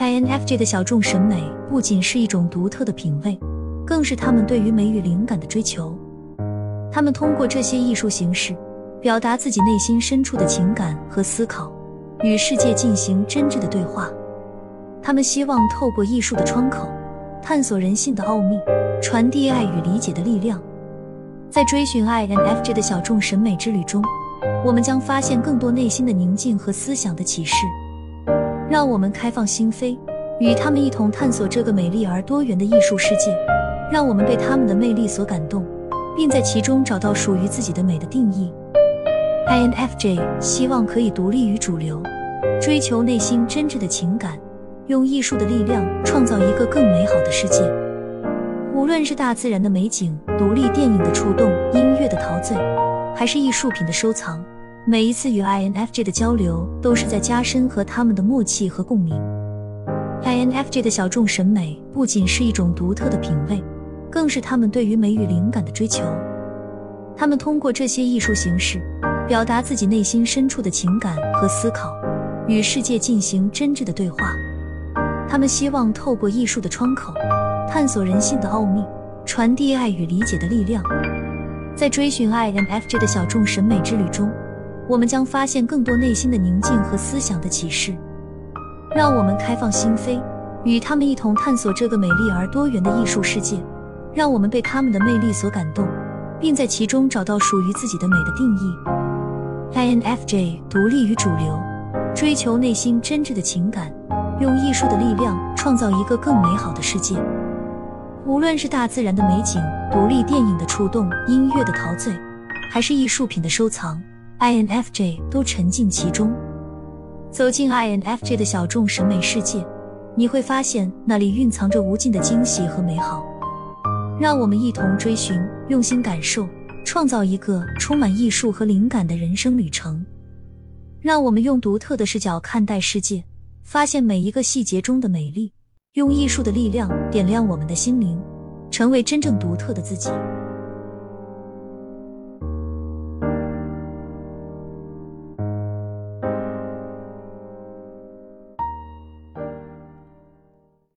INFJ 的小众审美不仅是一种独特的品味，更是他们对于美与灵感的追求。他们通过这些艺术形式，表达自己内心深处的情感和思考，与世界进行真挚的对话。他们希望透过艺术的窗口，探索人性的奥秘，传递爱与理解的力量。在追寻 INFJ 的小众审美之旅中，我们将发现更多内心的宁静和思想的启示。让我们开放心扉，与他们一同探索这个美丽而多元的艺术世界。让我们被他们的魅力所感动，并在其中找到属于自己的美的定义。INFJ 希望可以独立于主流，追求内心真挚的情感。用艺术的力量创造一个更美好的世界。无论是大自然的美景、独立电影的触动、音乐的陶醉，还是艺术品的收藏，每一次与 INFJ 的交流都是在加深和他们的默契和共鸣。INFJ 的小众审美不仅是一种独特的品味，更是他们对于美与灵感的追求。他们通过这些艺术形式，表达自己内心深处的情感和思考，与世界进行真挚的对话。他们希望透过艺术的窗口，探索人性的奥秘，传递爱与理解的力量。在追寻 INFJ 的小众审美之旅中，我们将发现更多内心的宁静和思想的启示。让我们开放心扉，与他们一同探索这个美丽而多元的艺术世界。让我们被他们的魅力所感动，并在其中找到属于自己的美的定义。INFJ 独立于主流，追求内心真挚的情感。用艺术的力量创造一个更美好的世界。无论是大自然的美景、独立电影的触动、音乐的陶醉，还是艺术品的收藏，INFJ 都沉浸其中。走进 INFJ 的小众审美世界，你会发现那里蕴藏着无尽的惊喜和美好。让我们一同追寻，用心感受，创造一个充满艺术和灵感的人生旅程。让我们用独特的视角看待世界。发现每一个细节中的美丽，用艺术的力量点亮我们的心灵，成为真正独特的自己。